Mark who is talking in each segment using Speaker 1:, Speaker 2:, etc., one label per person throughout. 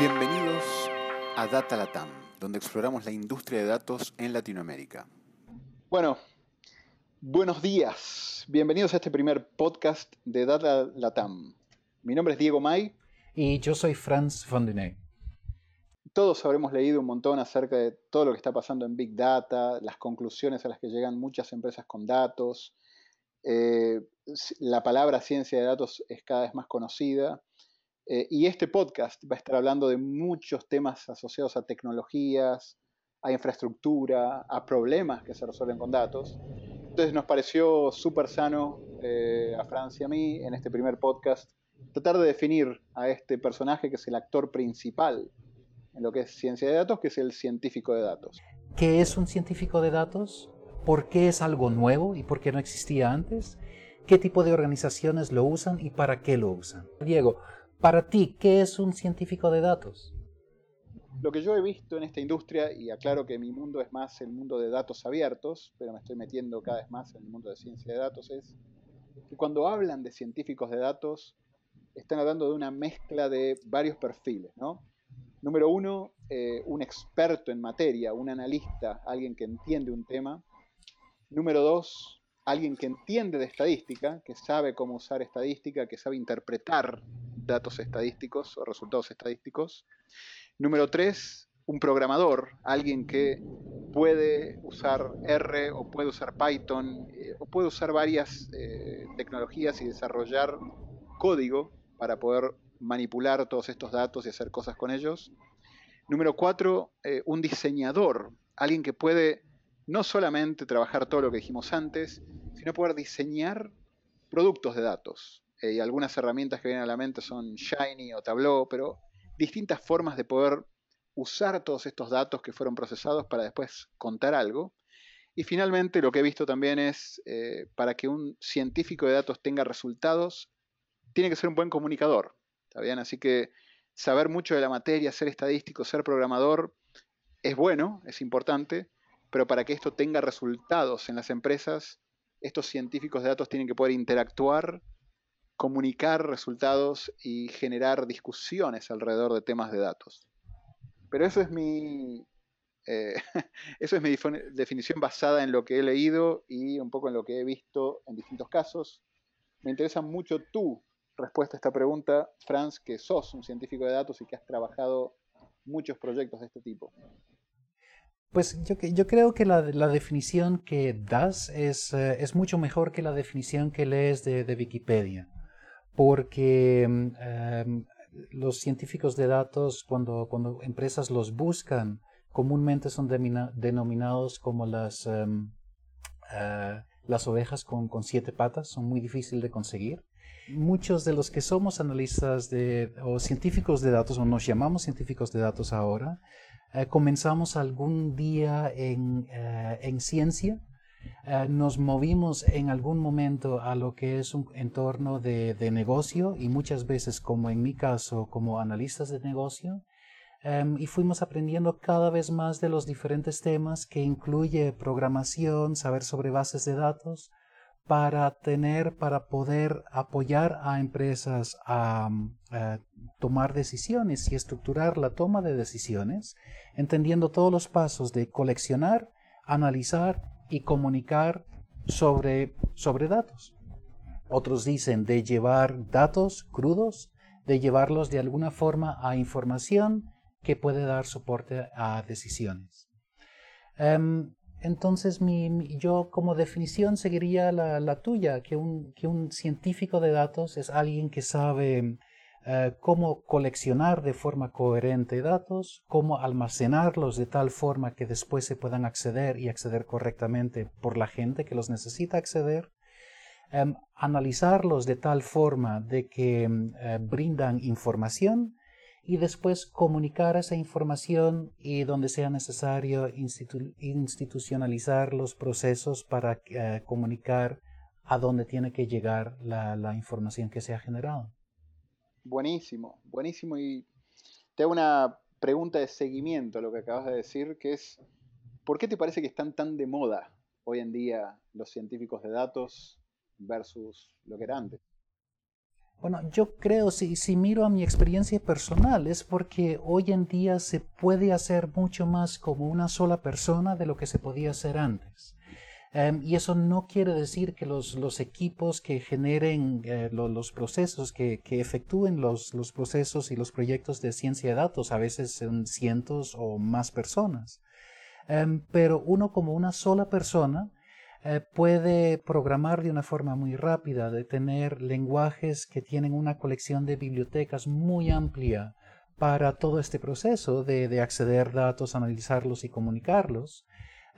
Speaker 1: Bienvenidos a Data Latam, donde exploramos la industria de datos en Latinoamérica.
Speaker 2: Bueno, buenos días. Bienvenidos a este primer podcast de Data Latam. Mi nombre es Diego May.
Speaker 3: Y yo soy Franz Fondenay.
Speaker 2: Todos habremos leído un montón acerca de todo lo que está pasando en Big Data, las conclusiones a las que llegan muchas empresas con datos. Eh, la palabra ciencia de datos es cada vez más conocida. Eh, y este podcast va a estar hablando de muchos temas asociados a tecnologías, a infraestructura, a problemas que se resuelven con datos. Entonces nos pareció súper sano eh, a Francia y a mí en este primer podcast tratar de definir a este personaje que es el actor principal en lo que es ciencia de datos, que es el científico de datos.
Speaker 3: ¿Qué es un científico de datos? ¿Por qué es algo nuevo y por qué no existía antes? ¿Qué tipo de organizaciones lo usan y para qué lo usan? Diego, para ti, ¿qué es un científico de datos?
Speaker 2: Lo que yo he visto en esta industria, y aclaro que mi mundo es más el mundo de datos abiertos, pero me estoy metiendo cada vez más en el mundo de ciencia de datos, es que cuando hablan de científicos de datos, están hablando de una mezcla de varios perfiles, ¿no? Número uno, eh, un experto en materia, un analista, alguien que entiende un tema. Número dos, alguien que entiende de estadística, que sabe cómo usar estadística, que sabe interpretar datos estadísticos o resultados estadísticos. Número tres, un programador, alguien que puede usar R o puede usar Python eh, o puede usar varias eh, tecnologías y desarrollar código para poder manipular todos estos datos y hacer cosas con ellos. Número cuatro, eh, un diseñador, alguien que puede no solamente trabajar todo lo que dijimos antes, sino poder diseñar productos de datos. Eh, y algunas herramientas que vienen a la mente son Shiny o Tableau, pero distintas formas de poder usar todos estos datos que fueron procesados para después contar algo. Y finalmente lo que he visto también es, eh, para que un científico de datos tenga resultados, tiene que ser un buen comunicador. ¿Está? Así que saber mucho de la materia, ser estadístico, ser programador, es bueno, es importante, pero para que esto tenga resultados en las empresas, estos científicos de datos tienen que poder interactuar, comunicar resultados y generar discusiones alrededor de temas de datos. Pero eso es mi, eh, eso es mi definición basada en lo que he leído y un poco en lo que he visto en distintos casos. Me interesa mucho tu respuesta a esta pregunta, Franz, que sos un científico de datos y que has trabajado muchos proyectos de este tipo.
Speaker 3: Pues yo, yo creo que la, definición que das es, eh, es, mucho mejor que la definición que lees de, Wikipedia, porque em, los científicos de datos, cuando, cuando empresas los buscan, comúnmente son denominados como las, em, eh, las ovejas con, con siete patas, son muy difíciles de conseguir. Muchos de los que somos analistas de, o científicos de datos, o nos llamamos científicos de datos ahora, eh, comenzamos algún día en, eh, en ciencia, eh, nos movimos en algún momento a lo que es un entorno de, de negocio y muchas veces, como en mi caso, como analistas de negocio, em, y fuimos aprendiendo cada vez más de los diferentes temas que incluye programación, saber sobre bases de datos, para tener, para poder apoyar a empresas a, tomar decisiones y estructurar la toma de decisiones, entendiendo todos los pasos de coleccionar, analizar y comunicar sobre, sobre datos. Otros dicen de llevar datos crudos, de llevarlos de alguna forma a información que puede dar soporte a decisiones. Em, entonces, mi, yo como definición seguiría la, tuya, que un, que un, científico de datos es alguien que sabe eh, cómo coleccionar de forma coherente datos, cómo almacenarlos de tal forma que después se puedan acceder y acceder correctamente por la gente que los necesita acceder, em, analizarlos de tal forma de que em, eh, brindan información y después comunicar esa información y donde sea necesario institucionalizar los procesos para eh, comunicar a dónde tiene que llegar la, información que se ha generado.
Speaker 2: Buenísimo, buenísimo. Y te hago una pregunta de seguimiento a lo que acabas de decir, que es, ¿por qué te parece que están tan de moda hoy en día los científicos de datos versus lo que era antes?
Speaker 3: Bueno, yo creo, si, si miro a mi experiencia personal, es porque hoy en día se puede hacer mucho más como una sola persona de lo que se podía hacer antes. Em, y eso no quiere decir que los, los equipos que generen eh, los procesos, que, que efectúen los, los, procesos y los proyectos de ciencia de datos, a veces son cientos o más personas. Em, pero uno como una sola persona eh, puede programar de una forma muy rápida, de tener lenguajes que tienen una colección de bibliotecas muy amplia para todo este proceso de, de acceder datos, analizarlos y comunicarlos.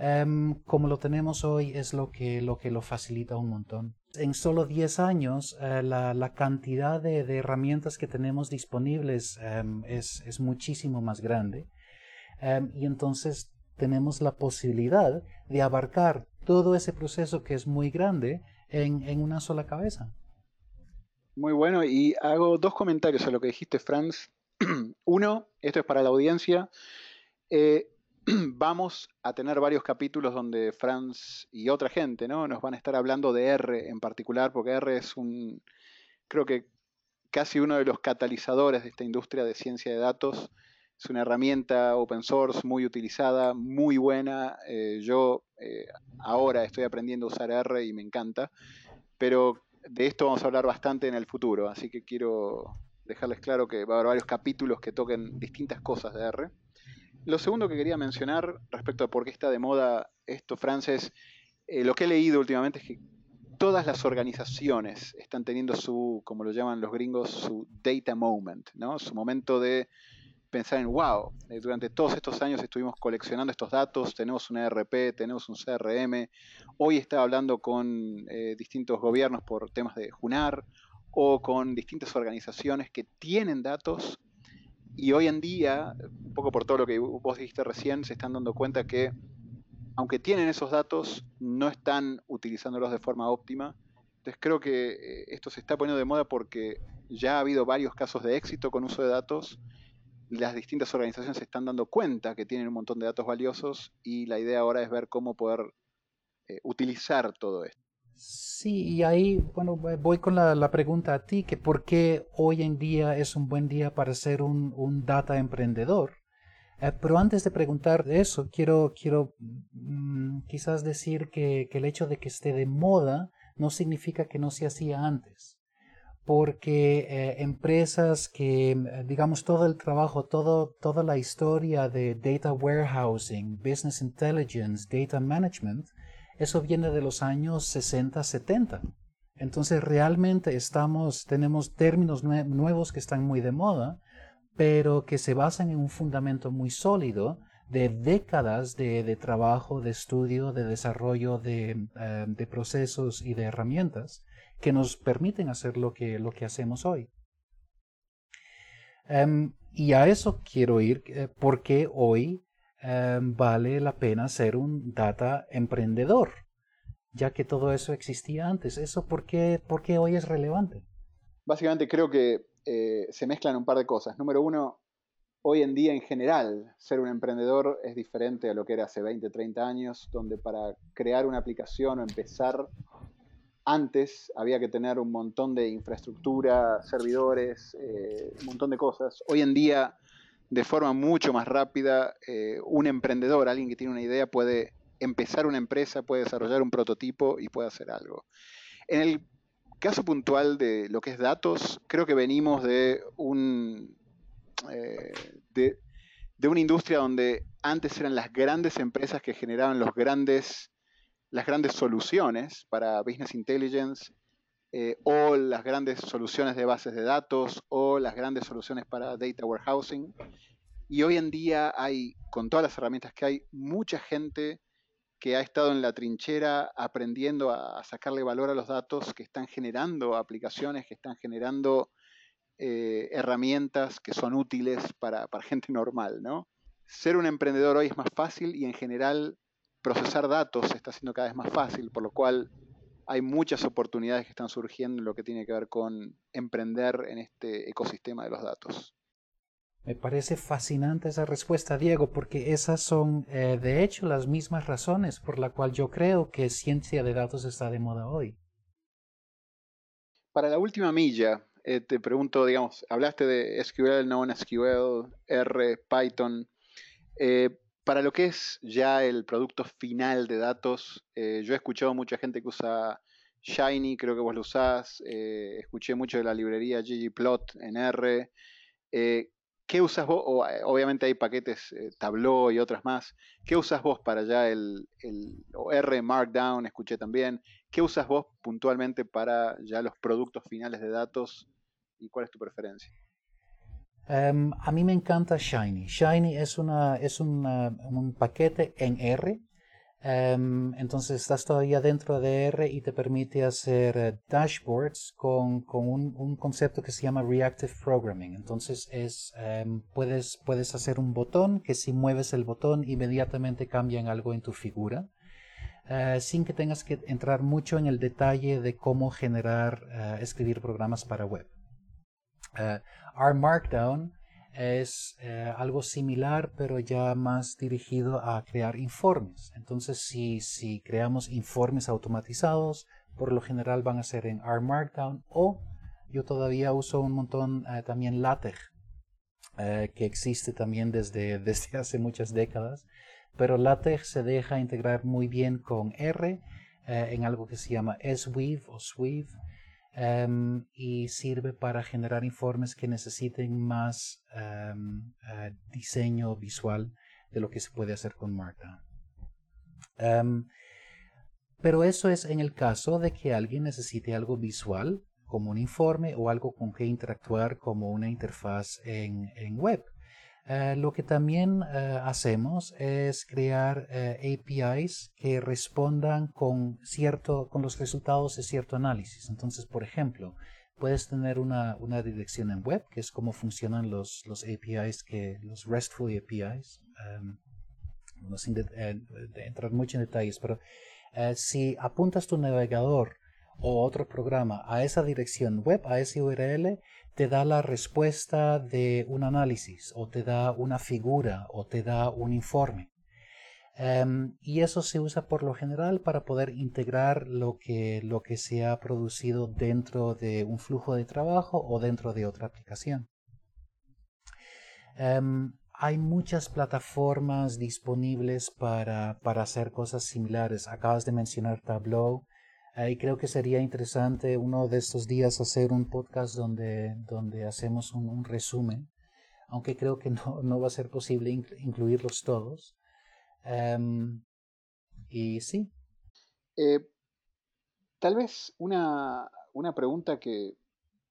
Speaker 3: Em, como lo tenemos hoy es lo que lo, que lo facilita un montón. En solo 10 años eh, la, la, cantidad de, de, herramientas que tenemos disponibles em, es, es, muchísimo más grande em, y entonces tenemos la posibilidad de abarcar todo ese proceso que es muy grande en, en una sola cabeza.
Speaker 2: Muy bueno, y hago dos comentarios a lo que dijiste, Franz. Uno, esto es para la audiencia. Eh, vamos a tener varios capítulos donde Franz y otra gente ¿no? nos van a estar hablando de R en particular, porque R es un, creo que casi uno de los catalizadores de esta industria de ciencia de datos. Es una herramienta open source muy utilizada, muy buena. Eh, yo eh, ahora estoy aprendiendo a usar R y me encanta, pero de esto vamos a hablar bastante en el futuro, así que quiero dejarles claro que va a haber varios capítulos que toquen distintas cosas de R. Lo segundo que quería mencionar respecto a por qué está de moda esto, Frances, eh, lo que he leído últimamente es que todas las organizaciones están teniendo su, como lo llaman los gringos, su data moment, ¿no? Su momento de pensar en, wow, eh, durante todos estos años estuvimos coleccionando estos datos, tenemos un ERP, tenemos un CRM, hoy estaba hablando con eh, distintos gobiernos por temas de JUNAR o con distintas organizaciones que tienen datos y hoy en día, un poco por todo lo que vos dijiste recién, se están dando cuenta que aunque tienen esos datos, no están utilizándolos de forma óptima. Entonces creo que eh, esto se está poniendo de moda porque ya ha habido varios casos de éxito con uso de datos. Las distintas organizaciones se están dando cuenta que tienen un montón de datos valiosos y la idea ahora es ver cómo poder eh, utilizar todo esto.
Speaker 3: Sí, y ahí, bueno, voy con la, pregunta a ti, que por qué hoy en día es un buen día para ser un, un data emprendedor. Eh, pero antes de preguntar eso, quiero, quiero mm, quizás decir que, que, el hecho de que esté de moda no significa que no se hacía antes. Porque eh, empresas que, digamos, todo el trabajo, todo, toda la historia de data warehousing, business intelligence, data management, eso viene de los años 60, 70. Entonces realmente estamos, tenemos términos nuevos que están muy de moda, pero que se basan en un fundamento muy sólido de décadas de, trabajo, de estudio, de desarrollo eh, de, procesos y de herramientas que nos permiten hacer lo que, lo que hacemos hoy. Em, y a eso quiero ir eh, porque hoy Em, vale la pena ser un data emprendedor, ya que todo eso existía antes. ¿Eso por qué, hoy es relevante?
Speaker 2: Básicamente creo que eh, se mezclan un par de cosas. Número uno, hoy en día en general ser un emprendedor es diferente a lo que era hace 20, 30 años, donde para crear una aplicación o empezar antes había que tener un montón de infraestructura, servidores, eh, un montón de cosas. Hoy en día de forma mucho más rápida. Eh, un emprendedor, alguien que tiene una idea, puede empezar una empresa, puede desarrollar un prototipo y puede hacer algo. En el caso puntual de lo que es datos, creo que venimos de un... Eh, de, una industria donde antes eran las grandes empresas que generaban los grandes, las grandes soluciones para business intelligence eh, o las grandes soluciones de bases de datos o las grandes soluciones para data warehousing. Y hoy en día hay, con todas las herramientas que hay, mucha gente que ha estado en la trinchera aprendiendo a, sacarle valor a los datos, que están generando aplicaciones, que están generando eh, herramientas que son útiles para, para gente normal, ¿no? Ser un emprendedor hoy es más fácil y en general procesar datos se está haciendo cada vez más fácil, por lo cual hay muchas oportunidades que están surgiendo en lo que tiene que ver con emprender en este ecosistema de los datos.
Speaker 3: Me parece fascinante esa respuesta, Diego, porque esas son, eh, de hecho, las mismas razones por las cuales yo creo que ciencia de datos está de moda hoy.
Speaker 2: Para la última milla, eh, te pregunto, digamos, hablaste de SQL, NoSQL, R, Python. Eh, para lo que es ya el producto final de datos, eh, yo he escuchado mucha gente que usa Shiny, creo que vos lo usás, escuché mucho de la librería ggplot en R. ¿Qué usas vos? obviamente hay paquetes Tableau y otras más. ¿Qué usas vos para ya el, el R Markdown? Escuché también. ¿Qué usas vos puntualmente para ya los productos finales de datos y cuál es tu preferencia?
Speaker 3: Em, a mí me encanta Shiny. Shiny es, una, es un paquete en R. Em, entonces estás todavía dentro de R y te permite hacer eh, dashboards con, un, concepto que se llama Reactive Programming. Entonces es, em, puedes, puedes hacer un botón que si mueves el botón inmediatamente cambia algo en tu figura. Eh, sin que tengas que entrar mucho en el detalle de cómo generar, uh, escribir programas para web. Uh, R Markdown es algo similar, pero ya más dirigido a crear informes. Entonces, si, si creamos informes automatizados, por lo general van a ser en R Markdown o yo todavía uso un montón también LaTeX, que existe también desde, desde hace muchas décadas pero LaTeX se deja integrar muy bien con R eh, en algo que se llama SWeave o Sweave em, y sirve para generar informes que necesiten más em, eh, diseño visual de lo que se puede hacer con Markdown. Em, pero eso es en el caso de que alguien necesite algo visual como un informe o algo con que interactuar como una interfaz en web. Eh, lo que también eh, hacemos es crear eh, APIs que respondan con, cierto, con los resultados de cierto análisis. Entonces, por ejemplo, puedes tener una, una dirección en web, que es como funcionan los, los APIs, que, los RESTful APIs. Um, no sin entrar mucho en detalles, pero si apuntas tu navegador o otro programa a esa dirección web, a ese URL, te da la respuesta de un análisis o te da una figura o te da un informe. Em, y eso se usa por lo general para poder integrar lo que, lo que se ha producido dentro de un flujo de trabajo o dentro de otra aplicación. Em, hay muchas plataformas disponibles para, para hacer cosas similares. Acabas de mencionar Tableau. Y creo que sería interesante uno de estos días hacer un podcast donde, donde hacemos un, resumen, aunque creo que no, no, va a ser posible incluirlos todos. Em, y sí.
Speaker 2: Eh, tal vez una, una pregunta que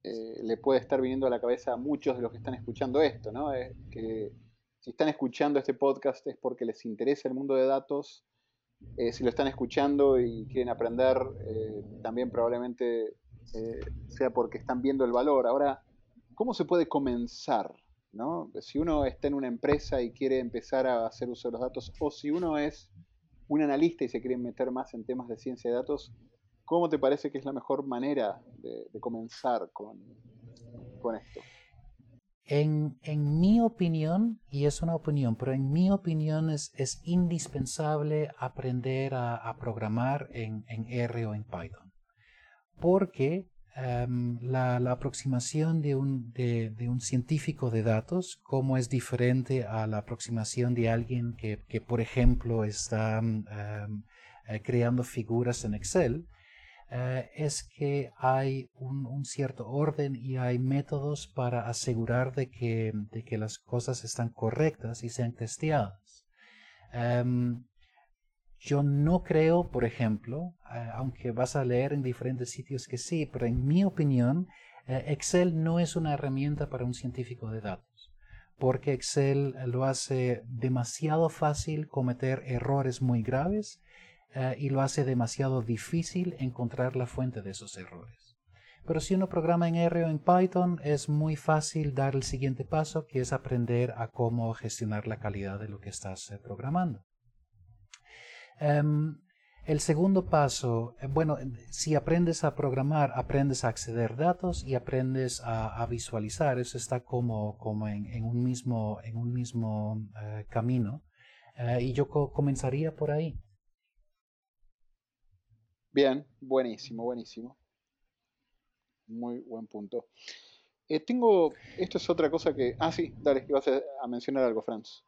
Speaker 2: eh, le puede estar viniendo a la cabeza a muchos de los que están escuchando esto, ¿no? Es que si están escuchando este podcast es porque les interesa el mundo de datos eh, si lo están escuchando y quieren aprender, eh, también probablemente eh, sea porque están viendo el valor. Ahora, ¿cómo se puede comenzar? ¿no? Si uno está en una empresa y quiere empezar a hacer uso de los datos, o si uno es un analista y se quiere meter más en temas de ciencia de datos, ¿cómo te parece que es la mejor manera de, comenzar con, con esto?
Speaker 3: En, mi opinión, y es una opinión, pero en mi opinión es, indispensable aprender a, programar en, R o en Python. Porque em, la, aproximación de un, científico de datos, como es diferente a la aproximación de alguien que, por ejemplo, está em, eh, creando figuras en Excel, eh, es que hay un, cierto orden y hay métodos para asegurar de que, de que las cosas están correctas y sean testeadas. Em, yo no creo, por ejemplo, eh, aunque vas a leer en diferentes sitios que sí, pero en mi opinión, eh, Excel no es una herramienta para un científico de datos, porque Excel lo hace demasiado fácil cometer errores muy graves eh, y lo hace demasiado difícil encontrar la fuente de esos errores. Pero si uno programa en R o en Python, es muy fácil dar el siguiente paso, que es aprender a cómo gestionar la calidad de lo que estás eh, programando. Em, el segundo paso, eh, bueno, si aprendes a programar, aprendes a acceder datos y aprendes a, visualizar. Eso está como, como en, un mismo, en un mismo camino. y yo comenzaría por ahí.
Speaker 2: Bien, buenísimo, buenísimo. muy buen punto. Eh, tengo, esto es otra cosa que... Ah, sí, dale, ibas a, a mencionar algo, Franz.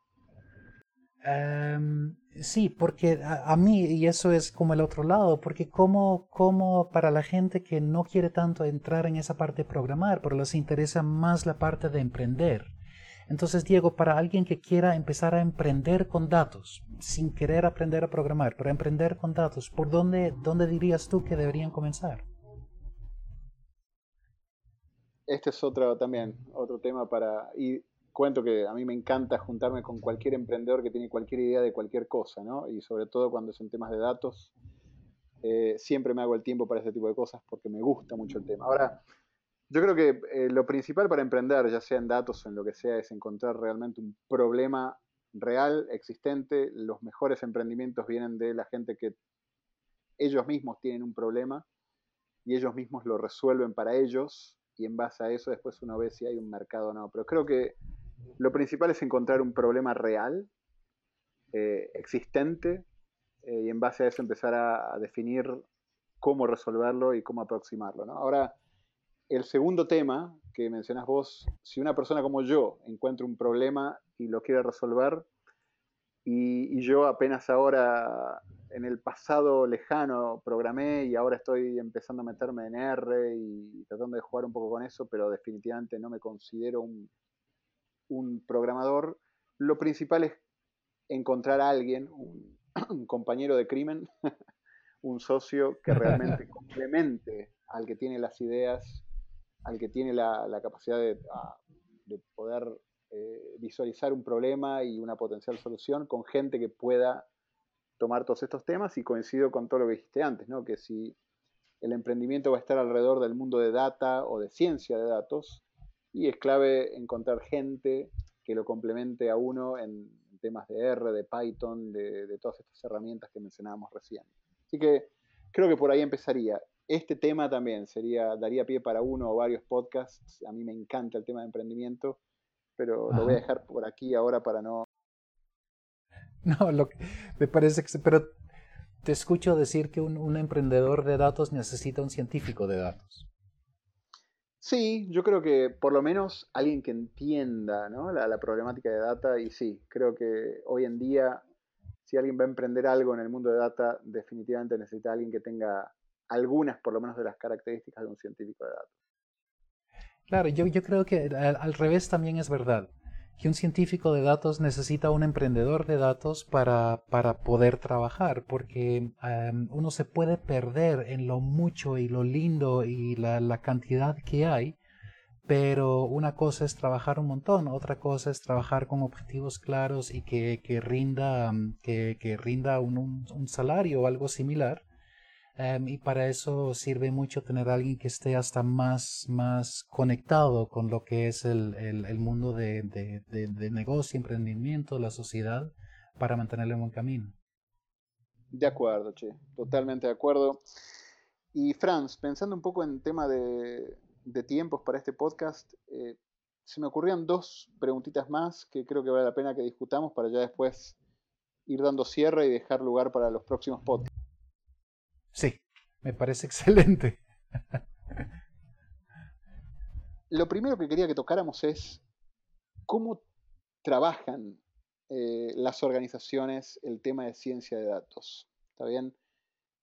Speaker 3: Em, sí, porque a, mí, y eso es como el otro lado, porque como, como para la gente que no quiere tanto entrar en esa parte de programar, pero les interesa más la parte de emprender. Entonces, Diego, para alguien que quiera empezar a emprender con datos, sin querer aprender a programar, pero emprender con datos, ¿por dónde, dónde dirías tú que deberían comenzar?
Speaker 2: Este es otro también, otro tema para... ir cuento que a mí me encanta juntarme con cualquier emprendedor que tiene cualquier idea de cualquier cosa, ¿no? Y sobre todo cuando son temas de datos, eh, siempre me hago el tiempo para ese tipo de cosas porque me gusta mucho el tema. Ahora, yo creo que eh, lo principal para emprender, ya sea en datos o en lo que sea, es encontrar realmente un problema real, existente. Los mejores emprendimientos vienen de la gente que ellos mismos tienen un problema y ellos mismos lo resuelven para ellos y en base a eso después uno ve si hay un mercado o no. Pero creo que lo principal es encontrar un problema real, eh, existente, eh, y en base a eso empezar a, definir cómo resolverlo y cómo aproximarlo. Ahora, el segundo tema que mencionas vos, si una persona como yo encuentra un problema y lo quiere resolver, y, y, yo apenas ahora en el pasado lejano programé y ahora estoy empezando a meterme en R y tratando de jugar un poco con eso, pero definitivamente no me considero un, un programador, lo principal es encontrar a alguien, un, compañero de crimen, un socio que realmente complemente al que tiene las ideas, al que tiene la, capacidad de, poder eh, visualizar un problema y una potencial solución con gente que pueda tomar todos estos temas y coincido con todo lo que dijiste antes, ¿no? que si el emprendimiento va a estar alrededor del mundo de data o de ciencia de datos, y es clave encontrar gente que lo complemente a uno en temas de R, de Python, de, todas estas herramientas que mencionábamos recién. Así que creo que por ahí empezaría. Este tema también sería, daría pie para uno o varios podcasts. A mí me encanta el tema de emprendimiento, pero lo voy a dejar por aquí ahora para no.
Speaker 3: No, lo que me parece que. Pero te escucho decir que un emprendedor de datos necesita un científico de datos.
Speaker 2: Sí, yo creo que por lo menos alguien que entienda la, problemática de data y sí, creo que hoy en día si alguien va a emprender algo en el mundo de data, definitivamente necesita alguien que tenga algunas por lo menos de las características de un científico de datos.
Speaker 3: Claro, yo, yo creo que al, revés también es verdad que un científico de datos necesita un emprendedor de datos para, para poder trabajar, porque em, uno se puede perder en lo mucho y lo lindo y la, la, cantidad que hay, pero una cosa es trabajar un montón, otra cosa es trabajar con objetivos claros y que, que rinda, que, que rinda un, un, un salario o algo similar Em, y para eso sirve mucho tener a alguien que esté hasta más, más conectado con lo que es el, el, mundo de, de, de, negocio, emprendimiento, la sociedad, para mantenerlo en buen camino.
Speaker 2: De acuerdo, Che, totalmente de acuerdo. Y Franz, pensando un poco en tema de, de tiempos para este podcast, eh, se me ocurrían dos preguntitas más que creo que vale la pena que discutamos para ya después ir dando cierre y dejar lugar para los próximos podcasts.
Speaker 3: Sí, me parece excelente.
Speaker 2: Lo primero que quería que tocáramos es cómo trabajan eh, las organizaciones el tema de ciencia de datos. ¿Está bien?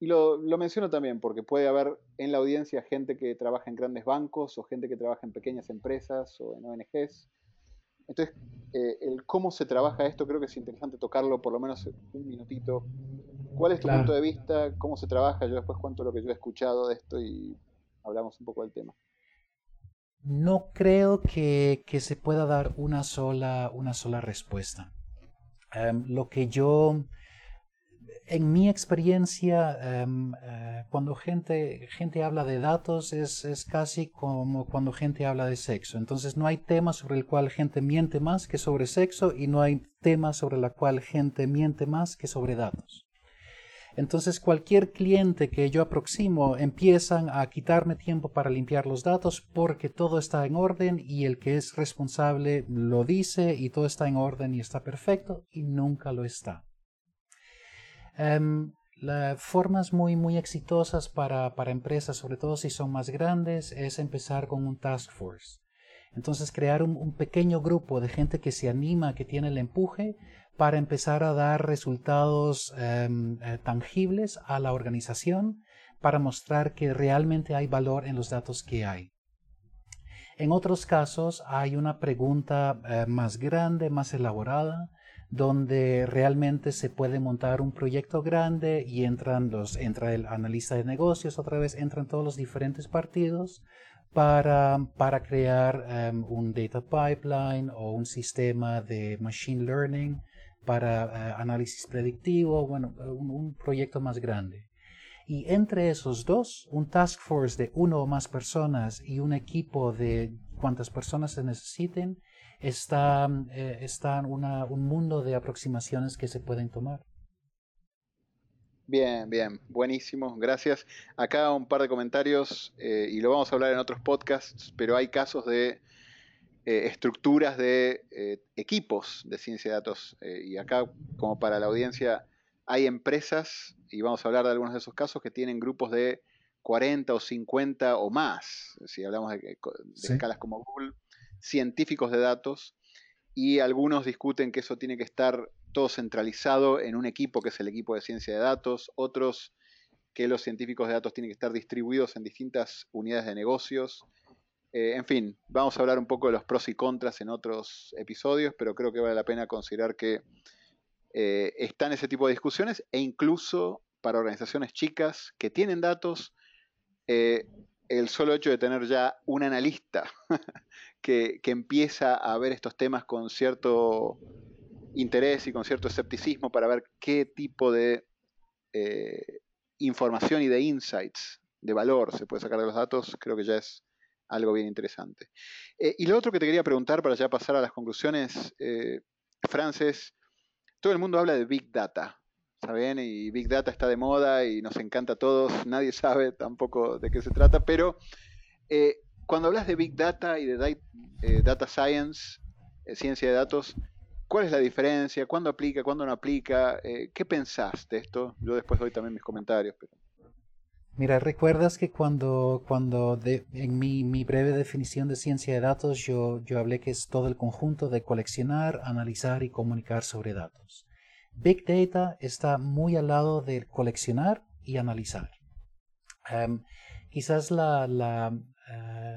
Speaker 2: Y lo, menciono también porque puede haber en la audiencia gente que trabaja en grandes bancos o gente que trabaja en pequeñas empresas o en ONGs. Entonces, eh, el cómo se trabaja esto creo que es interesante tocarlo por lo menos un minutito ¿Cuál es tu punto de vista? ¿Cómo se trabaja? Yo después cuento lo que yo he escuchado de esto y hablamos un poco del tema.
Speaker 3: No creo que, que se pueda dar una sola, una sola respuesta. Em, lo que yo, en mi experiencia, em, eh, cuando gente, gente habla de datos es, es casi como cuando gente habla de sexo. Entonces no hay tema sobre el cual gente miente más que sobre sexo y no hay tema sobre el cual gente miente más que sobre datos. Entonces cualquier cliente que yo aproximo empiezan a quitarme tiempo para limpiar los datos porque todo está en orden y el que es responsable lo dice y todo está en orden y está perfecto y nunca lo está. Em, las formas muy, muy exitosas para, para, empresas, sobre todo si son más grandes, es empezar con un task force. Entonces, crear un, pequeño grupo de gente que se anima, que tiene el empuje para empezar a dar resultados em, eh, tangibles a la organización, para mostrar que realmente hay valor en los datos que hay. En otros casos hay una pregunta eh, más grande, más elaborada, donde realmente se puede montar un proyecto grande y entran los, entra el analista de negocios, otra vez entran todos los diferentes partidos para, para crear em, un data pipeline o un sistema de machine learning para eh, análisis predictivo, bueno, un, proyecto más grande. Y entre esos dos, un task force de uno o más personas y un equipo de cuantas personas se necesiten, está, eh, está un mundo de aproximaciones que se pueden tomar.
Speaker 2: Bien, bien, buenísimo, gracias. Acá un par de comentarios eh, y lo vamos a hablar en otros podcasts, pero hay casos de eh, estructuras de equipos de ciencia de datos y acá como para la audiencia hay empresas, y vamos a hablar de algunos de esos casos, que tienen grupos de 40 o 50 o más, si hablamos de, escalas como Google, científicos de datos y algunos discuten que eso tiene que estar todo centralizado en un equipo que es el equipo de ciencia de datos, otros que los científicos de datos tienen que estar distribuidos en distintas unidades de negocios. Eh, en fin, vamos a hablar un poco de los pros y contras en otros episodios, pero creo que vale la pena considerar que eh, están ese tipo de discusiones e incluso para organizaciones chicas que tienen datos, eh, el solo hecho de tener ya un analista que, empieza a ver estos temas con cierto interés y con cierto escepticismo para ver qué tipo de eh, información y de insights de valor se puede sacar de los datos, creo que ya es algo bien interesante. Eh, y lo otro que te quería preguntar para ya pasar a las conclusiones, eh, Frances, todo el mundo habla de Big Data, ¿está Y Big Data está de moda y nos encanta a todos, nadie sabe tampoco de qué se trata, pero eh, cuando hablas de Big Data y de eh, Data Science, eh, ciencia de datos, ¿cuál es la diferencia? ¿Cuándo aplica? ¿Cuándo no aplica? ¿Qué pensás de esto? Yo después doy también mis comentarios.
Speaker 3: Mira, recuerdas que cuando, cuando en mi, mi, breve definición de ciencia de datos yo, yo hablé que es todo el conjunto de coleccionar, analizar y comunicar sobre datos. Big Data está muy al lado de coleccionar y analizar. Em, quizás la, eh,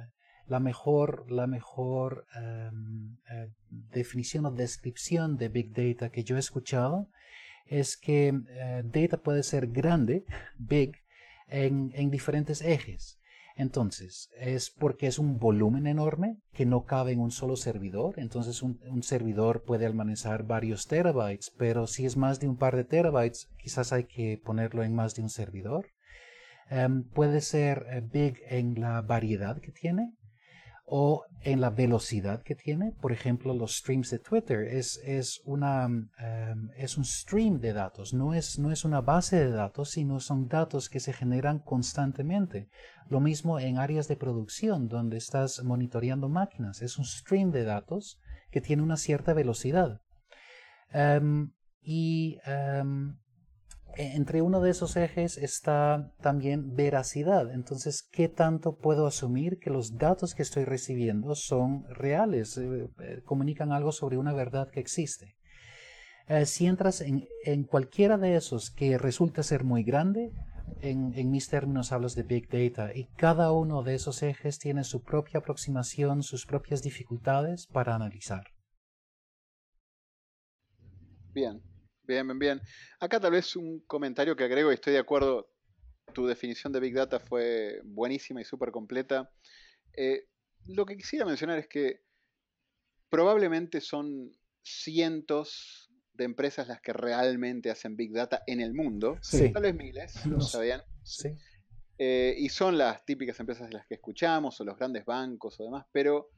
Speaker 3: la, mejor, la mejor em, eh, definición o descripción de Big Data que yo he escuchado es que eh, data puede ser grande, big, en, en diferentes ejes. Entonces, es porque es un volumen enorme que no cabe en un solo servidor. Entonces, un, servidor puede almacenar varios terabytes, pero si es más de un par de terabytes, quizás hay que ponerlo en más de un servidor. Em, puede ser eh, big en la variedad que tiene o en la velocidad que tiene. Por ejemplo, los streams de Twitter es, es, una, em, es un stream de datos, no es, no es una base de datos, sino son datos que se generan constantemente. Lo mismo en áreas de producción, donde estás monitoreando máquinas, es un stream de datos que tiene una cierta velocidad. Em, y em, entre uno de esos ejes está también veracidad. Entonces, ¿qué tanto puedo asumir que los datos que estoy recibiendo son reales, eh, eh, comunican algo sobre una verdad que existe? Eh, si entras en, cualquiera de esos que resulta ser muy grande, en, en, mis términos hablas de Big Data, y cada uno de esos ejes tiene su propia aproximación, sus propias dificultades para analizar.
Speaker 2: Bien, Bien, bien, bien. Acá tal vez un comentario que agrego y estoy de acuerdo. Tu definición de Big Data fue buenísima y súper completa. Eh, lo que quisiera mencionar es que probablemente son cientos de empresas las que realmente hacen Big Data en el mundo. Tal vez miles, ¿lo sabían? Sí. Eh, y son las típicas empresas de las que escuchamos, o los grandes bancos o demás, pero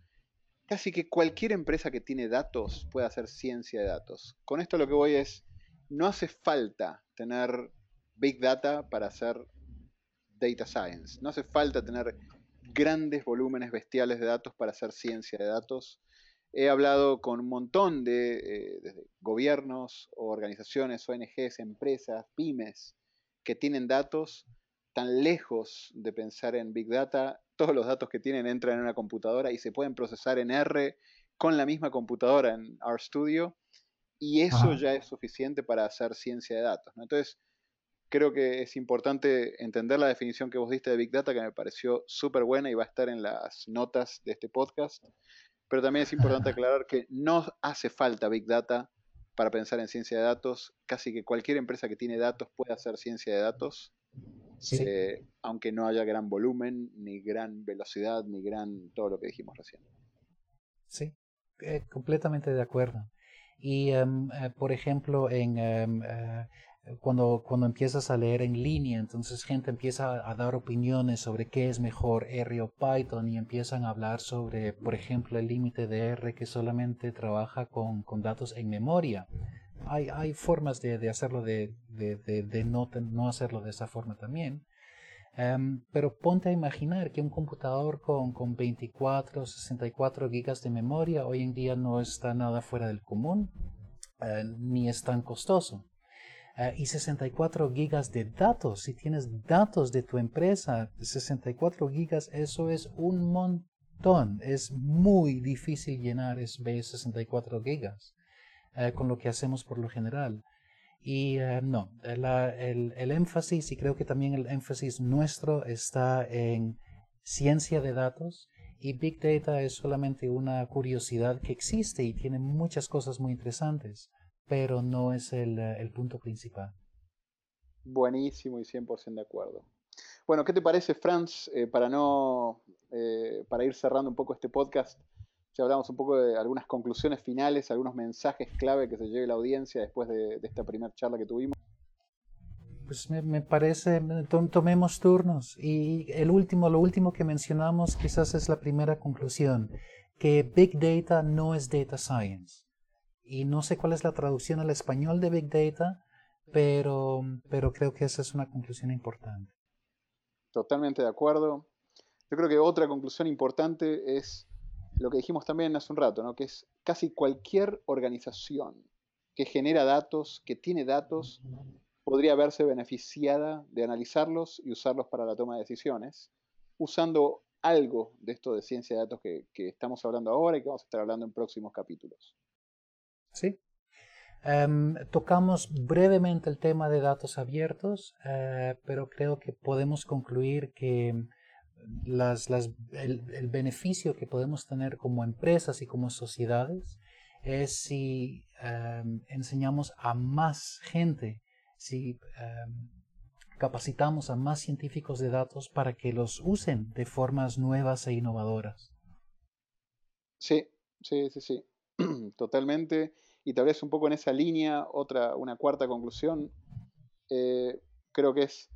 Speaker 2: casi que cualquier empresa que tiene datos puede hacer ciencia de datos. Con esto lo que voy es, no hace falta tener big data para hacer data science. No hace falta tener grandes volúmenes bestiales de datos para hacer ciencia de datos. He hablado con un montón de, eh, gobiernos, organizaciones, ONGs, empresas, pymes, que tienen datos tan lejos de pensar en Big Data. Todos los datos que tienen entran en una computadora y se pueden procesar en R con la misma computadora en RStudio y eso ya es suficiente para hacer ciencia de datos. Entonces, creo que es importante entender la definición que vos diste de Big Data, que me pareció súper buena y va a estar en las notas de este podcast. Pero también es importante aclarar que no hace falta Big Data para pensar en ciencia de datos. Casi que cualquier empresa que tiene datos puede hacer ciencia de datos, eh, aunque no haya gran volumen, ni gran velocidad, ni gran todo lo que dijimos recién.
Speaker 3: Sí, eh, completamente de acuerdo. Y, eh, por ejemplo, en em, cuando, cuando empiezas a leer en línea, entonces gente empieza a dar opiniones sobre qué es mejor R o Python y empiezan a hablar sobre, por ejemplo, el límite de R que solamente trabaja con, con datos en memoria. Hay, hay formas de, de hacerlo, de, de, de, no, no hacerlo de esa forma también. Um, pero ponte a imaginar que un computador con, con 24, 64 gigas de memoria hoy en día no está nada fuera del común, uh, ni es tan costoso. Eh, y 64 gigas de datos. Si tienes datos de tu empresa, 64 gigas, eso es un montón. Es muy difícil llenar esos 64 gigas eh, con lo que hacemos por lo general. Y eh, no, el, el, énfasis, y creo que también el énfasis nuestro está en ciencia de datos. Y Big Data es solamente una curiosidad que existe y tiene muchas cosas muy interesantes pero no es el, eh, el punto principal.
Speaker 2: Buenísimo y 100% de acuerdo. Bueno, ¿qué te parece, Franz? Eh, para no, eh, para ir cerrando un poco este podcast, ya hablamos un poco de algunas conclusiones finales, algunos mensajes clave que se lleve la audiencia después de, esta primera charla que tuvimos.
Speaker 3: Pues me, me, parece, tomemos turnos. Y el último, lo último que mencionamos quizás es la primera conclusión, que Big Data no es Data Science y no sé cuál es la traducción al español de Big Data, pero, pero creo que esa es una conclusión importante.
Speaker 2: Totalmente de acuerdo. Yo creo que otra conclusión importante es lo que dijimos también hace un rato, ¿no? que es casi cualquier organización que genera datos, que tiene datos, podría verse beneficiada de analizarlos y usarlos para la toma de decisiones, usando algo de esto de ciencia de datos que, estamos hablando ahora y que vamos a estar hablando en próximos capítulos.
Speaker 3: Sí. Em, tocamos brevemente el tema de datos abiertos, eh, pero creo que podemos concluir que las, las, el, beneficio que podemos tener como empresas y como sociedades es si em, enseñamos a más gente, si em, capacitamos a más científicos de datos para que los usen de formas nuevas e innovadoras.
Speaker 2: Sí, sí, sí, sí. Totalmente. Y tal vez un poco en esa línea, otra, una cuarta conclusión, eh, creo que es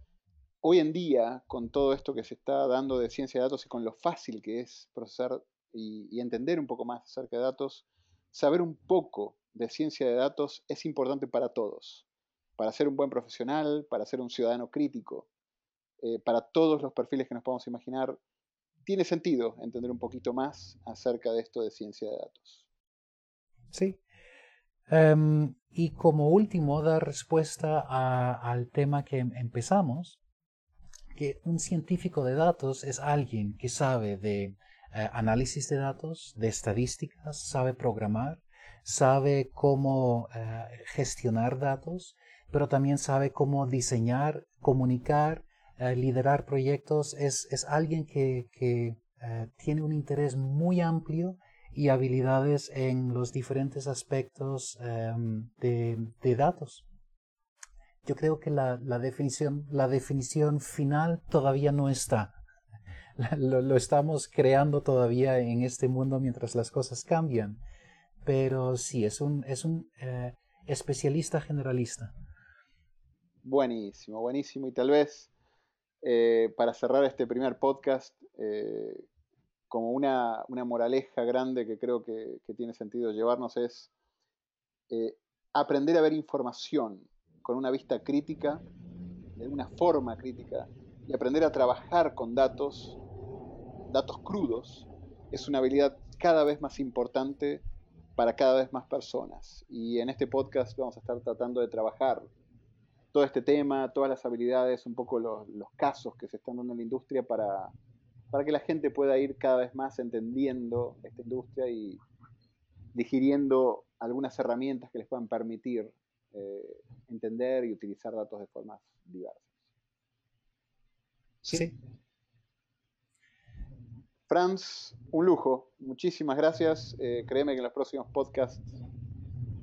Speaker 2: hoy en día, con todo esto que se está dando de ciencia de datos y con lo fácil que es procesar y, entender un poco más acerca de datos, saber un poco de ciencia de datos es importante para todos, para ser un buen profesional, para ser un ciudadano crítico, eh, para todos los perfiles que nos podamos imaginar, tiene sentido entender un poquito más acerca de esto de ciencia de datos.
Speaker 3: Sí, Em, y como último, dar respuesta al tema que empezamos, que un científico de datos es alguien que sabe de eh, análisis de datos, de estadísticas, sabe programar, sabe cómo eh, gestionar datos, pero también sabe cómo diseñar, comunicar, eh, liderar proyectos. Es, es alguien que, que tiene un interés muy amplio y habilidades en los diferentes aspectos em, de, datos. Yo creo que la, definición, la definición final todavía no está. Lo, estamos creando todavía en este mundo mientras las cosas cambian. Pero sí, es un, es un eh, especialista generalista.
Speaker 2: Buenísimo, buenísimo. Y tal vez eh, para cerrar este primer podcast, eh, como una, moraleja grande que creo que, tiene sentido llevarnos es aprender a ver información con una vista crítica, de una forma crítica, y aprender a trabajar con datos, datos crudos, es una habilidad cada vez más importante para cada vez más personas. Y en este podcast vamos a estar tratando de trabajar todo este tema, todas las habilidades, un poco los, casos que se están dando en la industria para, para que la gente pueda ir cada vez más entendiendo esta industria y digiriendo algunas herramientas que les puedan permitir eh, entender y utilizar datos de formas diversas.
Speaker 3: Sí.
Speaker 2: Franz, un lujo. Muchísimas gracias. Eh, créeme que en los próximos podcasts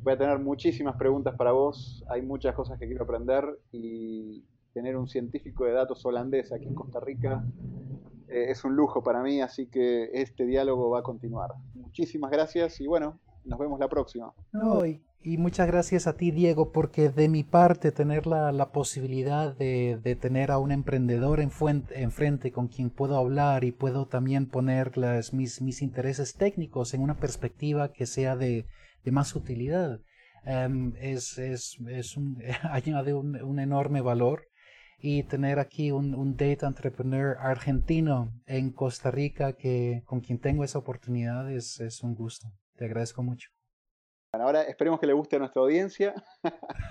Speaker 2: voy a tener muchísimas preguntas para vos. Hay muchas cosas que quiero aprender y tener un científico de datos holandés aquí en Costa Rica eh, es un lujo para mí, así que este diálogo va a continuar. Muchísimas gracias y bueno, nos vemos la próxima.
Speaker 3: Y, muchas gracias a ti, Diego, porque de mi parte tener la, posibilidad de, tener a un emprendedor enfrente con quien puedo hablar y puedo también poner mis, mis intereses técnicos en una perspectiva que sea de, más utilidad, em, es, es, es un, añade un, un, enorme valor. Y tener aquí un, un data entrepreneur argentino en Costa Rica que con quien tengo esa oportunidad es, es un gusto. Te agradezco mucho.
Speaker 2: Bueno, ahora esperemos que le guste a nuestra audiencia.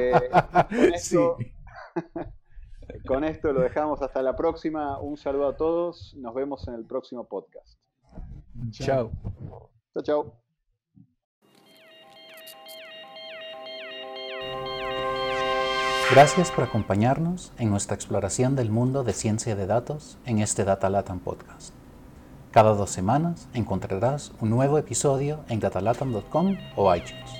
Speaker 2: Eh, con, esto, lo dejamos hasta la próxima. Un saludo a todos. Nos vemos en el próximo podcast.
Speaker 3: Chao.
Speaker 2: Chao, chao.
Speaker 3: Gracias por acompañarnos en nuestra exploración del mundo de ciencia de datos en este Data Latam Podcast. Cada dos semanas encontrarás un nuevo episodio en datalatam.com o iTunes.